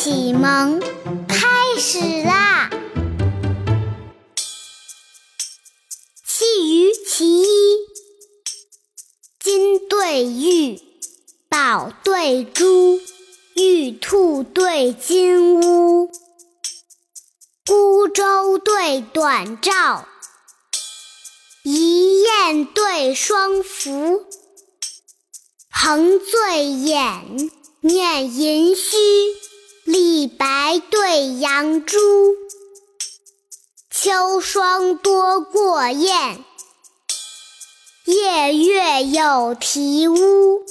启蒙开始啦！气于其一，金对玉，宝对珠，玉兔对金乌，孤舟对短棹，一雁对双凫，横醉眼，面盈虚。白对杨朱，秋霜多过雁，夜月有啼乌。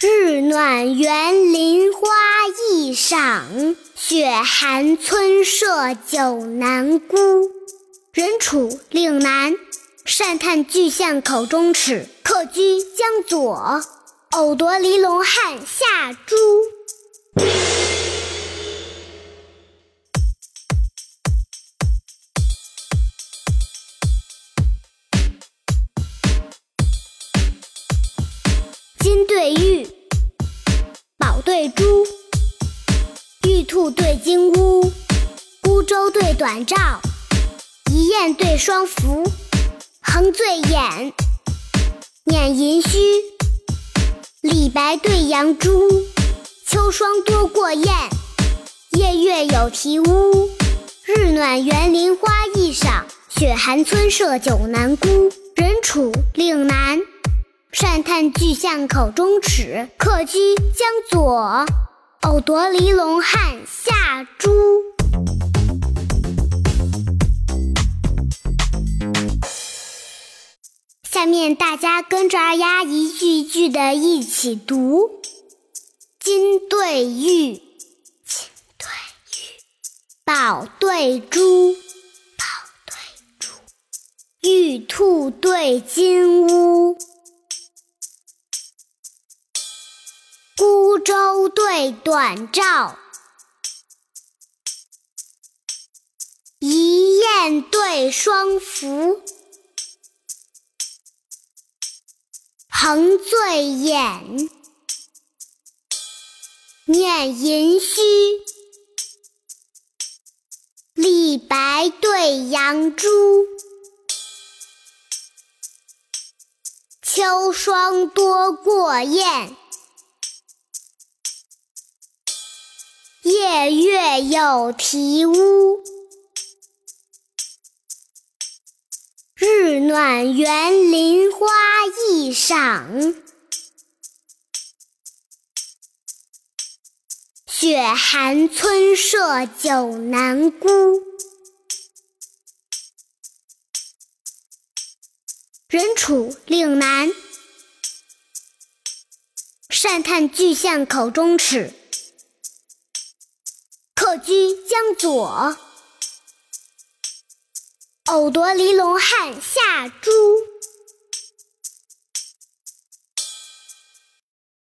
日暖园林花易赏，雪寒村舍酒难沽。人处岭南，善叹巨象口中齿；客居江左，偶夺离龙汉下珠。金对玉，宝对珠，玉兔对金乌，孤舟对短棹，一雁对双凫，横醉眼，捻银须。李白对杨朱。秋霜多过雁，夜月有啼乌。日暖园林花易赏，雪寒村舍久难沽。人处岭南，善叹巨象口中齿；客居江左，偶夺离龙汉下珠。下面大家跟着二丫一句一句的一起读。金对玉，金对玉；宝对珠，宝对珠；玉兔对金乌，孤舟对短棹，一雁对双凫，横醉眼。面盈虚，李白对杨朱，秋霜多过雁，夜月有啼乌，日暖园林花易赏。雪寒村舍酒难沽。人处岭南，善叹巨象口中齿；客居江左，偶夺离龙汉下珠。